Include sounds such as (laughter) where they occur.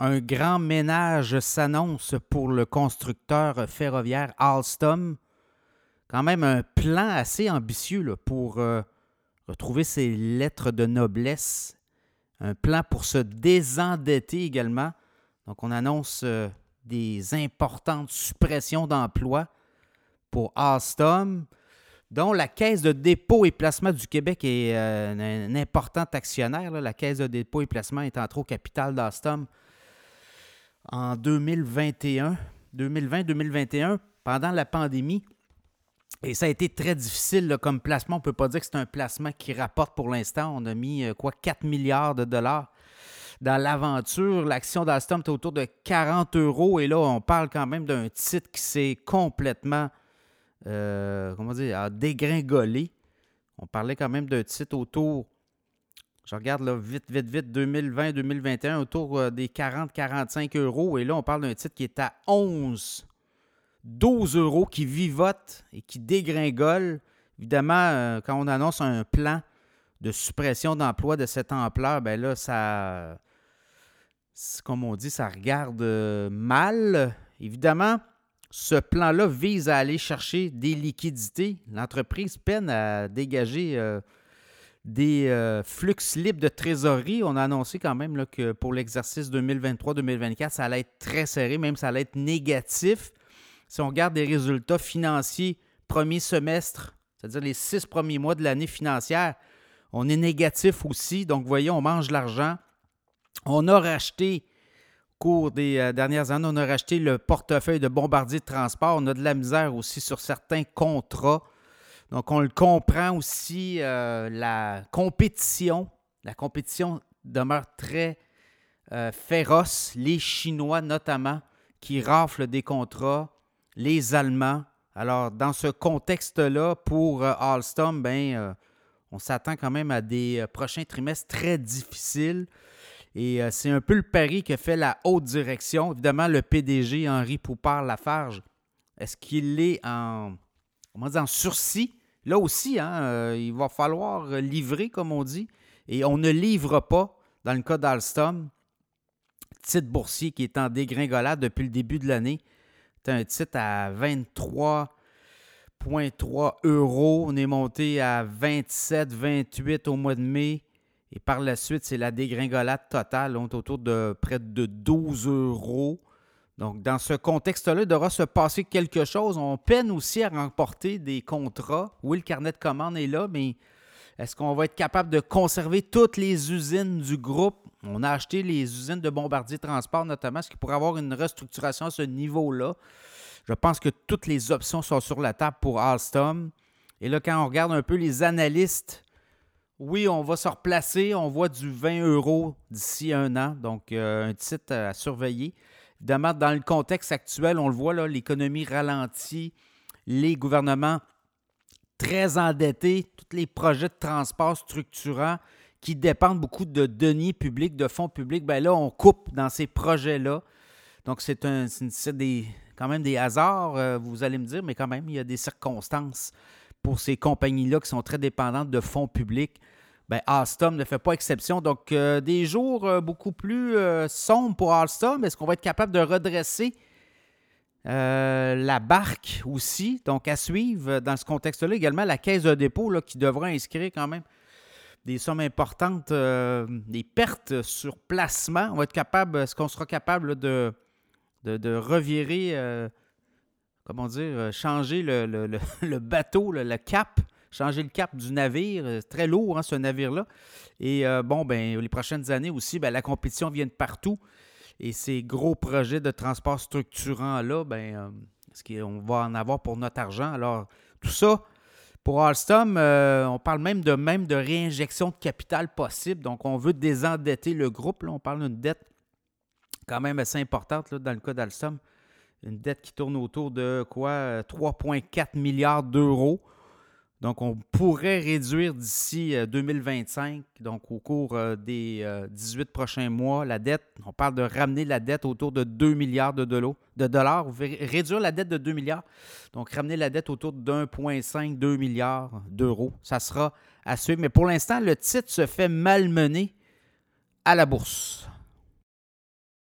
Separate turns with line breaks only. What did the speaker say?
un grand ménage s'annonce pour le constructeur ferroviaire Alstom. Quand même un plan assez ambitieux pour euh, retrouver ses lettres de noblesse. Un plan pour se désendetter également. Donc, on annonce euh, des importantes suppressions d'emplois pour Alstom, dont la Caisse de dépôt et placement du Québec est euh, un, important actionnaire. La Caisse de dépôt et placement est entre autres au capital d'Alstom en 2021, 2020-2021, pendant la pandémie. Et ça a été très difficile comme placement. On ne peut pas dire que c'est un placement qui rapporte pour l'instant. On a mis euh, quoi 4 milliards de dollars dans l'aventure. L'action d'Alstom est autour de 40 euros. Et là, on parle quand même d'un titre qui s'est complètement euh, comment dire, dégringolé. On parlait quand même d'un titre autour je regarde là, vite, vite, vite, 2020-2021, autour euh, des 40-45 euros. Et là, on parle d'un titre qui est à 11, 12 euros, qui vivote et qui dégringole. Évidemment, euh, quand on annonce un plan de suppression d'emplois de cette ampleur, ben là, ça, comme on dit, ça regarde euh, mal. Évidemment, ce plan-là vise à aller chercher des liquidités. L'entreprise peine à dégager des euh, flux libres de trésorerie. On a annoncé quand même que pour l'exercice 2023-2024, ça allait être très serré, même ça allait être négatif. Si on regarde des résultats financiers premier semestre, c'est-à-dire les six premiers mois de l'année financière, on est négatif aussi. Donc, voyons, on mange l'argent. On a racheté, au cours des euh, dernières années, on a racheté le portefeuille de Bombardier de Transport. On a de la misère aussi sur certains contrats. Donc, on le comprend aussi, euh, la compétition. La compétition demeure très euh, féroce. Les Chinois, notamment, qui raflent des contrats, les Allemands. Alors, dans ce contexte-là, pour euh, Alstom, ben, on s'attend quand même à des prochains trimestres très difficiles. Et c'est un peu le pari que fait la haute direction. Évidemment, le PDG, Henri Poupard-Lafarge, est-ce qu'il est en, comment dire, en sursis Là aussi, hein, euh, il va falloir livrer, comme on dit, et on ne livre pas dans le cas d'Alstom. Titre boursier qui est en dégringolade depuis le début de l'année. C'est un titre à 23,3 euros. On est monté à 27, 28 au mois de mai. Et par la suite, c'est la dégringolade totale. On est autour de près de 12 euros. Donc, dans ce contexte-là, il devra se passer quelque chose. On peine aussi à remporter des contrats. Oui, le carnet de commandes est là, mais est-ce qu'on va être capable de conserver toutes les usines du groupe? On a acheté les usines de Bombardier Transport, notamment, ce qui pourrait avoir une restructuration à ce niveau-là. Je pense que toutes les options sont sur la table pour Alstom. Et là, quand on regarde un peu les analystes, oui, on va se replacer. On voit du 20 euros d'ici un an. Donc, euh, un titre à surveiller. Évidemment, dans le contexte actuel, on le voit, l'économie ralentit, les gouvernements très endettés, tous les projets de transport structurants qui dépendent beaucoup de deniers publics, de fonds publics, bien là, on coupe dans ces projets-là. Donc, c'est quand même des hasards, euh, vous allez me dire, mais quand même, il y a des circonstances pour ces compagnies-là qui sont très dépendantes de fonds publics ben, Alstom ne fait pas exception. Donc, euh, des jours euh, beaucoup plus euh, sombres pour Alstom. Est-ce qu'on va être capable de redresser la barque aussi? Donc, à suivre dans ce contexte-là également, la caisse de dépôt là, qui devra inscrire quand même des sommes importantes, des pertes sur placement. On va être capable, est-ce qu'on sera capable de, de, revirer, comment dire, changer le, le (laughs) bateau, le cap? Changer le cap du navire. Euh, très lourd, hein, ce navire-là. Et euh, bon, ben, les prochaines années aussi, ben, la compétition vient de partout. Et ces gros projets de transport structurants-là, ben, euh, ce qu'on va en avoir pour notre argent. Alors, tout ça, pour Alstom, on parle même de, même de réinjection de capital possible. Donc, on veut désendetter le groupe. On parle d'une dette quand même assez importante là, dans le cas d'Alstom. Une dette qui tourne autour de quoi? 3,4 milliards d'euros. Donc, on pourrait réduire d'ici 2025, euh, donc au cours euh, des 18 euh, prochains mois, la dette. On parle de ramener la dette autour de 2 milliards de dollars. Réduire la dette de 2 milliards. Donc, ramener la dette autour de 1,5, 2 milliards d'euros. Ça sera à suivre. Mais pour l'instant, le titre se fait malmener à la bourse.